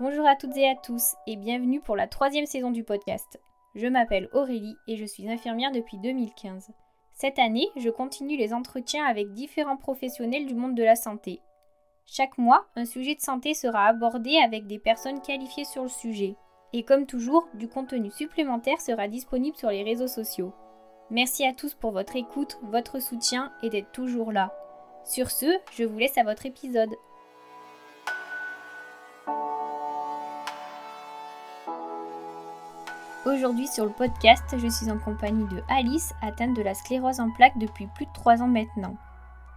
Bonjour à toutes et à tous et bienvenue pour la troisième saison du podcast. Je m'appelle Aurélie et je suis infirmière depuis 2015. Cette année, je continue les entretiens avec différents professionnels du monde de la santé. Chaque mois, un sujet de santé sera abordé avec des personnes qualifiées sur le sujet. Et comme toujours, du contenu supplémentaire sera disponible sur les réseaux sociaux. Merci à tous pour votre écoute, votre soutien et d'être toujours là. Sur ce, je vous laisse à votre épisode. Aujourd'hui sur le podcast, je suis en compagnie de Alice, atteinte de la sclérose en plaques depuis plus de 3 ans maintenant.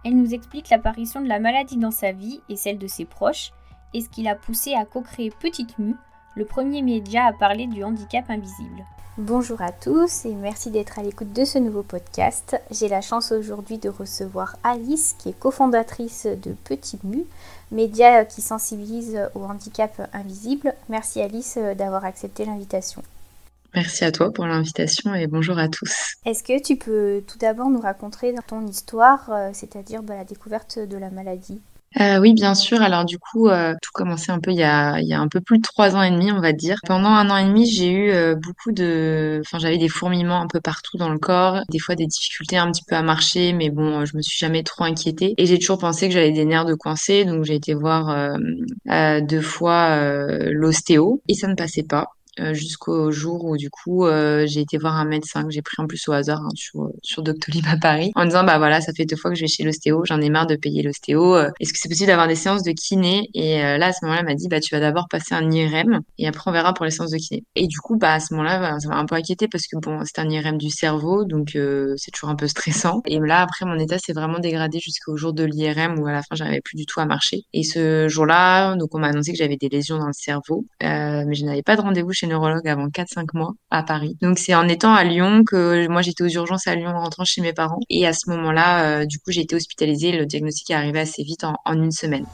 Elle nous explique l'apparition de la maladie dans sa vie et celle de ses proches, et ce qui l'a poussée à co-créer Petite Mue, le premier média à parler du handicap invisible. Bonjour à tous et merci d'être à l'écoute de ce nouveau podcast. J'ai la chance aujourd'hui de recevoir Alice qui est cofondatrice de Petite Mue, média qui sensibilise au handicap invisible. Merci Alice d'avoir accepté l'invitation. Merci à toi pour l'invitation et bonjour à tous. Est-ce que tu peux tout d'abord nous raconter ton histoire, euh, c'est-à-dire bah, la découverte de la maladie? Euh, oui, bien sûr. Alors du coup, euh, tout commençait un peu il y, a, il y a un peu plus de trois ans et demi, on va dire. Pendant un an et demi, j'ai eu beaucoup de, enfin, j'avais des fourmillements un peu partout dans le corps, des fois des difficultés un petit peu à marcher, mais bon, je me suis jamais trop inquiétée. Et j'ai toujours pensé que j'avais des nerfs de coincé, donc j'ai été voir deux fois l'ostéo et ça ne passait pas. Euh, jusqu'au jour où du coup euh, j'ai été voir un médecin que j'ai pris en plus au hasard hein, sur sur Doctolib à Paris en disant bah voilà ça fait deux fois que je vais chez l'ostéo j'en ai marre de payer l'ostéo euh, est-ce que c'est possible d'avoir des séances de kiné? Et là à ce moment-là elle m'a dit bah tu vas d'abord passer un IRM et après on verra pour les séances de kiné. Et du coup bah à ce moment-là bah, ça m'a un peu inquiété parce que bon c'est un IRM du cerveau donc c'est toujours un peu stressant. Et là après mon état s'est vraiment dégradé jusqu'au jour de l'IRM où à la fin j'arrivais plus du tout à marcher. Et ce jour-là donc on m'a annoncé que j'avais des lésions dans le cerveau mais je n'avais pas de rendez-vous neurologue avant 4-5 mois à Paris. Donc c'est en étant à Lyon que moi j'étais aux urgences à Lyon en rentrant chez mes parents. Et à ce moment-là, euh, du coup, j'ai été hospitalisée. Le diagnostic est arrivé assez vite en une semaine.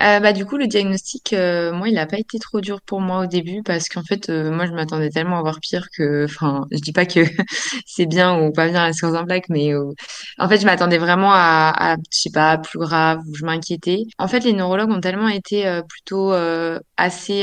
Euh, bah, du coup, le diagnostic, euh, moi, il n'a pas été trop dur pour moi au début parce qu'en fait, euh, moi, je m'attendais tellement à voir pire que, enfin, je dis pas que c'est bien ou pas bien la science en plaque, mais en fait, je m'attendais vraiment à, à, je sais pas, plus grave ou je m'inquiétais. En fait, les neurologues ont tellement été plutôt assez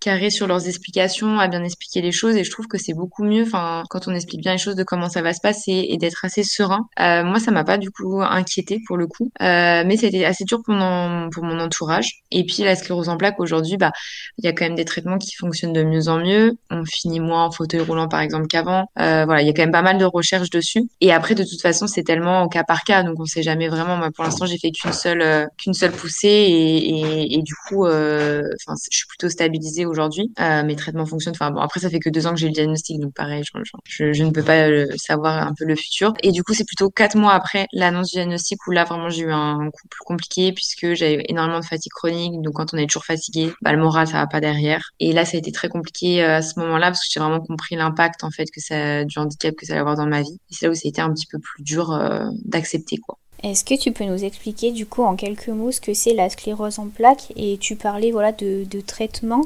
carrés sur leurs explications, à bien expliquer les choses et je trouve que c'est beaucoup mieux, enfin, quand on explique bien les choses de comment ça va se passer et d'être assez serein. moi, ça m'a pas du coup inquiété pour le coup, mais c'était assez dur pour mon, pour mon entourage et puis la sclérose en plaques aujourd'hui, bah il y a quand même des traitements qui fonctionnent de mieux en mieux. On finit moins en fauteuil roulant par exemple qu'avant. Euh, voilà, il y a quand même pas mal de recherches dessus. Et après de toute façon c'est tellement au cas par cas, donc on sait jamais vraiment. Moi pour l'instant j'ai fait qu'une seule euh, qu'une seule poussée et, du coup, euh, je suis plutôt stabilisée aujourd'hui. mes traitements fonctionnent. Enfin bon après ça fait que deux ans que j'ai le diagnostic, donc pareil, je, ne peux pas savoir un peu le futur. Et du coup c'est plutôt quatre mois après l'annonce du diagnostic où là vraiment j'ai eu un coup plus compliqué puisque j'avais énormément de chronique. Donc quand on est toujours fatigué, bah, le moral ça va pas derrière. Et là ça a été très compliqué euh, à ce moment-là parce que j'ai vraiment compris l'impact en fait que ça du handicap que ça allait avoir dans ma vie. C'est là où ça a été un petit peu plus dur euh, d'accepter quoi. Est-ce que tu peux nous expliquer du coup en quelques mots ce que c'est la sclérose en plaques? Et tu parlais voilà de, de traitement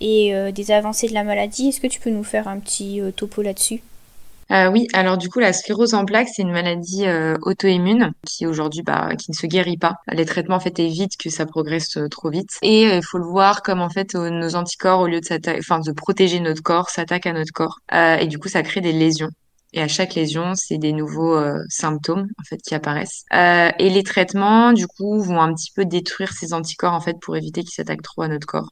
et euh, des avancées de la maladie. Est-ce que tu peux nous faire un petit topo là-dessus? Euh, oui, alors du coup, la sclérose en plaques, c'est une maladie euh, auto-immune qui aujourd'hui, bah, qui ne se guérit pas. Les traitements en fait évitent que ça progresse euh, trop vite. Et il faut le voir comme en fait nos anticorps, au lieu de s'attaquer, enfin de protéger notre corps, s'attaquent à notre corps. et du coup, ça crée des lésions. Et à chaque lésion, c'est des nouveaux symptômes en fait qui apparaissent. et les traitements, du coup, vont un petit peu détruire ces anticorps en fait pour éviter qu'ils s'attaquent trop à notre corps.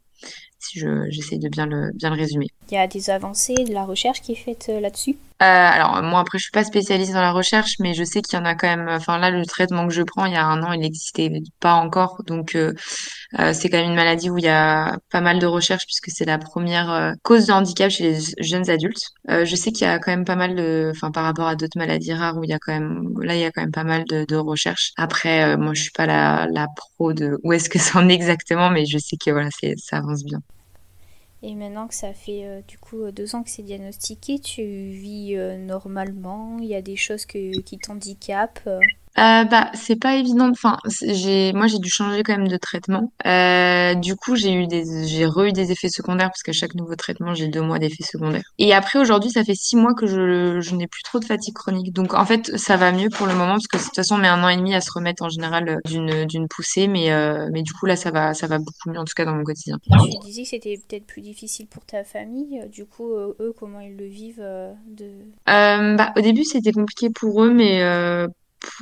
Si j'essaie de bien le bien le résumer. Il y a des avancées de la recherche qui est faite là-dessus? Euh, alors moi après je suis pas spécialiste dans la recherche, mais je sais qu'il y en a quand même. Enfin là le traitement que je prends il y a un an il n'existait pas encore, donc euh, euh, c'est quand même une maladie où il y a pas mal de recherches puisque c'est la première cause de handicap chez les jeunes adultes. je sais qu'il y a quand même pas mal de, enfin par rapport à d'autres maladies rares où il y a quand même, là il y a quand même pas mal de, de recherches. Après moi je suis pas la, pro de où est-ce que ça en est exactement, mais je sais que voilà ça avance bien. Et maintenant que ça fait euh, du coup deux ans que c'est diagnostiqué, tu vis euh, normalement Il y a des choses que, qui t'handicapent Euh, bah, c'est pas évident. Enfin, j'ai, moi, j'ai dû changer quand même de traitement. Euh, du coup, j'ai eu des, j'ai re eu des effets secondaires parce qu'à chaque nouveau traitement, j'ai deux mois d'effets secondaires. Et après, aujourd'hui, ça fait six mois que je, je n'ai plus trop de fatigue chronique. Donc, en fait, ça va mieux pour le moment parce que de toute façon, on met un an et demi à se remettre en général euh, d'une, d'une poussée. Mais, euh, mais du coup, là, ça va, ça va beaucoup mieux, en tout cas dans mon quotidien. Tu disais que c'était peut-être plus difficile pour ta famille. euh, Du coup, euh, eux, comment ils le vivent de... Euh, bah, au début, c'était compliqué pour eux, mais euh,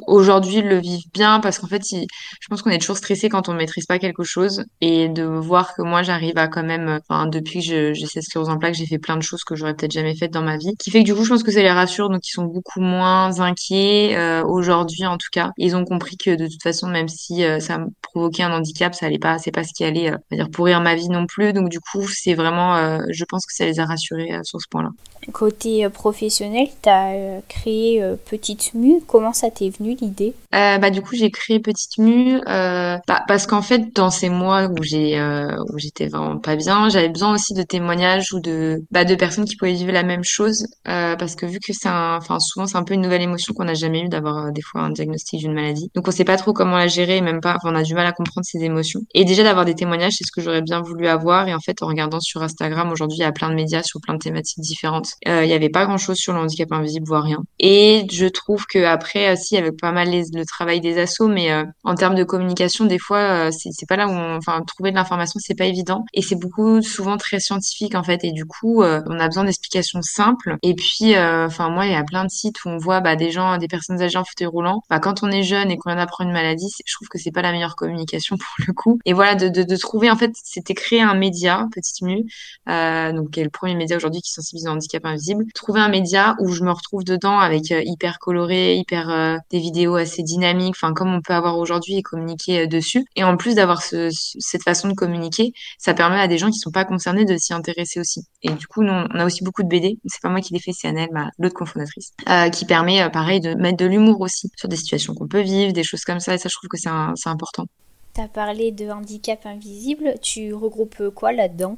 aujourd'hui, ils le vivent bien parce qu'en fait, je pense qu'on est toujours stressé quand on maîtrise pas quelque chose et de voir que moi, j'arrive à quand même, enfin, depuis que j'ai cette sclérose en plaques, j'ai fait plein de choses que j'aurais peut-être jamais faites dans ma vie, qui fait que du coup, je pense que ça les rassure, donc ils sont beaucoup moins inquiets euh, aujourd'hui, en tout cas. Ils ont compris que de toute façon, même si euh, ça provoquait un handicap, ça allait pas, c'est pas ce qui allait, euh, dire, pourrir ma vie non plus. Donc du coup, c'est vraiment, euh, je pense que ça les a rassurés euh, sur ce point-là. Côté euh, professionnel, tu as créé euh, Petite Mue. Comment ça t'est venu l'idée? Euh, bah du coup j'ai créé Petite Mue euh, bah, parce qu'en fait dans ces mois où j'ai euh, où j'étais vraiment pas bien j'avais besoin aussi de témoignages ou de bah de personnes qui pouvaient vivre la même chose euh, parce que vu que c'est enfin souvent c'est un peu une nouvelle émotion qu'on n'a jamais eu d'avoir euh, des fois un diagnostic d'une maladie donc on sait pas trop comment la gérer même pas on a du mal à comprendre ses émotions et déjà d'avoir des témoignages c'est ce que j'aurais bien voulu avoir et en fait en regardant sur Instagram aujourd'hui il y a plein de médias sur plein de thématiques différentes euh, il y avait pas grand chose sur le handicap invisible voire rien et je trouve que après aussi avec pas mal les, le travail des assos, mais euh, en termes de communication, des fois, euh, c'est pas là où on, enfin, trouver de l'information, c'est pas évident. Et c'est beaucoup, souvent très scientifique, en fait. Et du coup, euh, on a besoin d'explications simples. Et puis, euh, enfin, moi, il y a plein de sites où on voit, bah, des gens, des personnes âgées en fauteuil roulant. Bah, quand on est jeune et qu'on d'apprendre une maladie, je trouve que c'est pas la meilleure communication pour le coup. Et voilà, de, de, de trouver, en fait, c'était créer un média, Petite Mue, euh, donc qui est le premier média aujourd'hui qui sensibilise au handicap invisible. Trouver un média où je me retrouve dedans avec euh, hyper coloré, hyper euh, des vidéos assez dynamiques, enfin comme on peut avoir aujourd'hui et communiquer euh, dessus. Et en plus d'avoir ce, ce- cette façon de communiquer, ça permet à des gens qui sont pas concernés de s'y intéresser aussi. Et du coup, on a aussi beaucoup de BD. C'est pas moi qui les fais, c'est Annelle, ma l'autre cofondatrice, qui permet pareil de mettre de l'humour aussi sur des situations qu'on peut vivre, des choses comme ça. Et ça, je trouve que c'est important. T'as parlé de handicap invisible. Tu regroupes quoi là-dedans?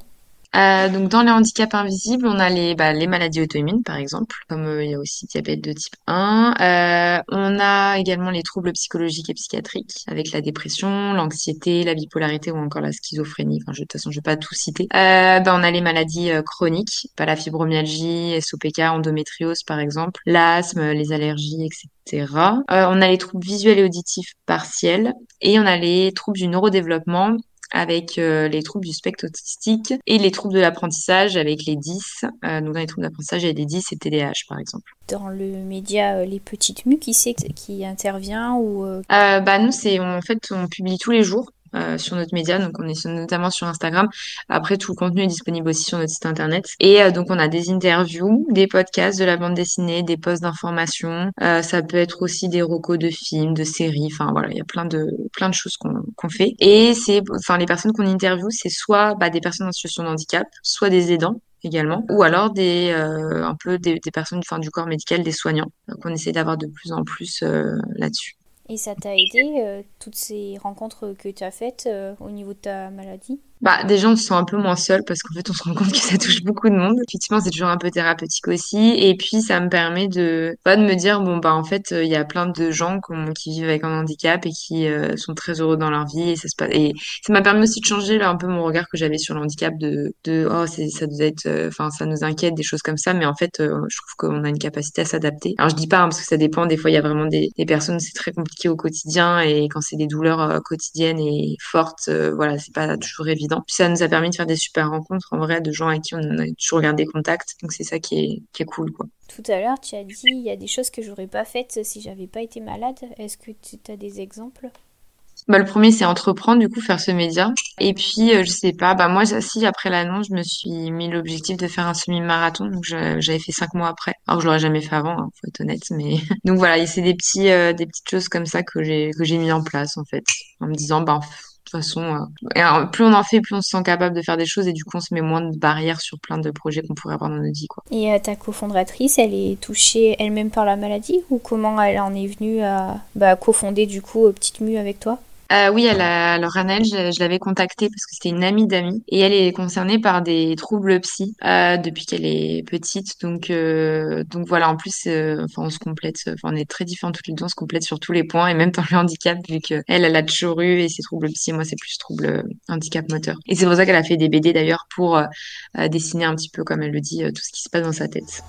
Euh, donc dans les handicaps invisibles, on a les, bah, les maladies auto-immunes par exemple, comme euh, il y a aussi diabète de type 1. Euh, on a également les troubles psychologiques et psychiatriques avec la dépression, l'anxiété, la bipolarité ou encore la schizophrénie. Enfin, je, de toute façon, je vais pas tout citer. Euh, bah, on a les maladies euh, chroniques, pas la fibromyalgie, SOPK, endométriose par exemple, l'asthme, les allergies, etc. Euh, on a les troubles visuels et auditifs partiels et on a les troubles du neurodéveloppement avec euh, les troubles du spectre autistique et les troubles de l'apprentissage avec les 10. Euh, donc dans les troubles d'apprentissage, il y a des 10 et TDAH par exemple. Dans le média euh, Les Petites Mues, qui c'est qui intervient ou euh, Euh, bah nous c'est en fait on publie tous les jours. Euh, sur notre média, donc on est notamment sur Instagram. Après, tout le contenu est disponible aussi sur notre site internet. Et euh, donc, on a des interviews, des podcasts, de la bande dessinée, des posts d'information. Euh, ça peut être aussi des recos de films, de séries. Enfin, voilà, il y a plein de plein de choses qu'on qu'on fait. Et c'est, enfin, les personnes qu'on interviewe, c'est soit bah, des personnes en situation de handicap, soit des aidants également, ou alors des euh, un peu des, des personnes enfin, du corps médical, des soignants. Donc, on essaie d'avoir de plus en plus euh, là-dessus. Et ça t'a aidé euh, toutes ces rencontres que tu as faites euh, au niveau de ta maladie? Bah, déjà, on se sent un peu moins seul parce qu'en fait, on se rend compte que ça touche beaucoup de monde. Effectivement, c'est toujours un peu thérapeutique aussi. Et puis, ça me permet de, pas de me dire, bon, bah, en fait, il y a plein de gens qui vivent avec un handicap et qui euh, sont très heureux dans leur vie. Et ça se passe, et ça m'a permis aussi de changer là, un peu mon regard que j'avais sur le handicap de, de, oh, ça doit être, euh, enfin, ça nous inquiète, des choses comme ça. Mais en fait, euh, je trouve qu'on a une capacité à s'adapter. Alors, je dis pas, hein, parce que ça dépend. Des fois, il y a vraiment des, des personnes, c'est très compliqué au quotidien. Et quand c'est des douleurs quotidiennes et fortes, voilà, c'est pas toujours évident. Puis ça nous a permis de faire des super rencontres en vrai de gens avec qui on a toujours gardé contact. Donc c'est ça qui est, qui est cool, quoi. Tout à l'heure, tu as dit il y a des choses que j'aurais pas faites si j'avais pas été malade. Est-ce que tu as des exemples? Bah, le premier, c'est entreprendre, du coup, faire ce média. Et puis, euh, je sais pas, bah, moi, si, après l'annonce, je me suis mis l'objectif de faire un semi-marathon. Donc, j'avais fait cinq mois après. Alors, je l'aurais jamais fait avant, hein, faut être honnête, mais, donc voilà, c'est des petits, euh, des petites choses comme ça que j'ai, que j'ai mis en place, en fait. En me disant, bah, façon, euh, et, euh, plus on en fait, plus on se sent capable de faire des choses et du coup, on se met moins de barrières sur plein de projets qu'on pourrait avoir dans notre vie, quoi. Et euh, ta cofondatrice, elle est touchée elle-même par la maladie ou comment elle en est venue à bah, cofonder du coup Petite Mue avec toi? Euh, oui, elle a, alors Annelle, je, l'avais contactée parce que c'était une amie d'amis et elle est concernée par des troubles psy euh, depuis qu'elle est petite. Donc, euh, donc voilà, en plus, euh, enfin, on se complète, on est très différentes toutes les deux, on se complète sur tous les points et même dans le handicap vu que elle, elle a toujours eu et ses troubles psy, moi c'est plus troubles euh, handicap moteur. Et c'est pour ça qu'elle a fait des BD d'ailleurs pour dessiner un petit peu, comme elle le dit, tout ce qui se passe dans sa tête.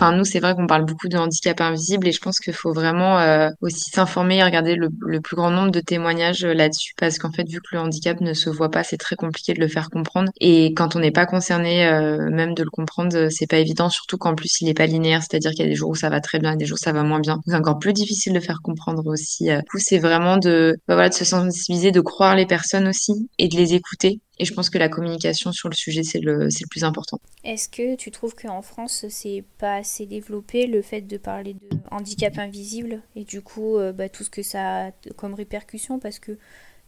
Enfin, nous, c'est vrai qu'on parle beaucoup de handicap invisible et je pense qu'il faut vraiment euh, aussi s'informer et regarder le, le, plus grand nombre de témoignages euh, là-dessus parce qu'en fait, vu que le handicap ne se voit pas, c'est très compliqué de le faire comprendre. Et quand on n'est pas concerné, euh, même de le comprendre, euh, c'est pas évident, surtout qu'en plus, il n'est pas linéaire, c'est-à-dire qu'il y a des jours où ça va très bien et des jours où ça va moins bien. C'est encore plus difficile de faire comprendre aussi. Du coup, c'est vraiment de, bah voilà, de se sensibiliser, de croire les personnes aussi et de les écouter et je pense que la communication sur le sujet, c'est le, le plus important. Est-ce que tu trouves qu'en France, c'est pas assez développé le fait de parler de handicap invisible et du coup, euh, bah, tout ce que ça a comme répercussion? Parce que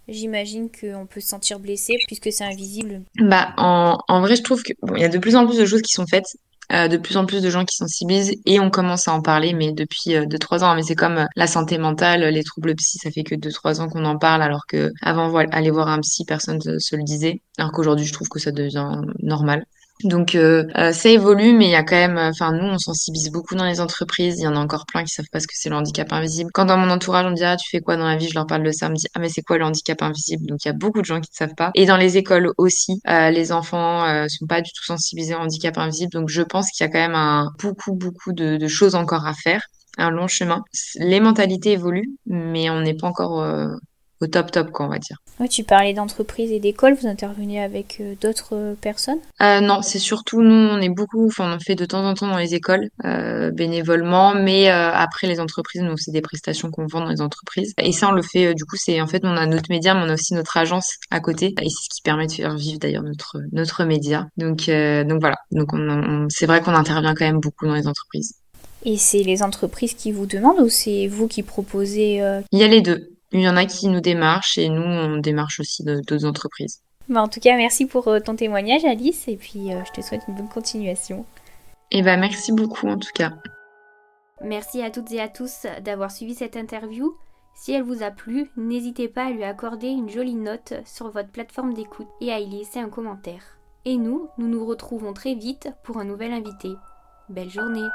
j'imagine qu'on peut se sentir blessé puisque c'est invisible. Bah, en, en vrai, je trouve qu'il bon, y a de plus en plus de choses qui sont faites euh, de plus en plus de gens qui sensibilisent et on commence à en parler, mais depuis euh, deux trois ans. Mais c'est comme euh, la santé mentale, les troubles psy, ça fait que deux trois ans qu'on en parle, alors que avant voilà, aller voir un psy, personne se, se le disait. Alors qu'aujourd'hui, je trouve que ça devient normal. Donc euh, euh, ça évolue, mais il y a quand même, enfin nous on sensibilise beaucoup dans les entreprises. Il y en a encore plein qui savent pas ce que c'est le handicap invisible. Quand dans mon entourage on me dit ah tu fais quoi dans la vie, je leur parle me dit ah mais c'est quoi le handicap invisible? Donc il y a beaucoup de gens qui ne savent pas. Et dans les écoles aussi, euh, les enfants euh, sont pas du tout sensibilisés au handicap invisible. Donc je pense qu'il y a quand même un beaucoup beaucoup de, de, choses encore à faire, un long chemin. Les mentalités évoluent, mais on n'est pas encore euh, au top top quoi on va dire. Ouais, tu parlais d'entreprise et d'école, vous intervenez avec euh, d'autres euh, personnes? Euh, Non, c'est surtout nous, on est beaucoup, enfin on fait de temps en temps dans les écoles euh, bénévolement, mais après les entreprises, nous c'est des prestations qu'on vend dans les entreprises. Et ça on le fait, du coup c'est en fait on a notre média, mais on a aussi notre agence à côté, et c'est ce qui permet de faire vivre d'ailleurs notre notre média. Donc donc voilà, donc on, on c'est vrai qu'on intervient quand même beaucoup dans les entreprises. Et c'est les entreprises qui vous demandent ou c'est vous qui proposez Il y a les deux. Il y en a qui nous démarchent et nous, on démarche aussi d'autres entreprises. Bah en tout cas, merci pour euh, ton témoignage, Alice, et puis euh, je te souhaite une bonne continuation. Et bah, merci beaucoup en tout cas. Merci à toutes et à tous d'avoir suivi cette interview. Si elle vous a plu, n'hésitez pas à lui accorder une jolie note sur votre plateforme d'écoute et à y laisser un commentaire. Et nous, nous nous retrouvons très vite pour un nouvel invité. Belle journée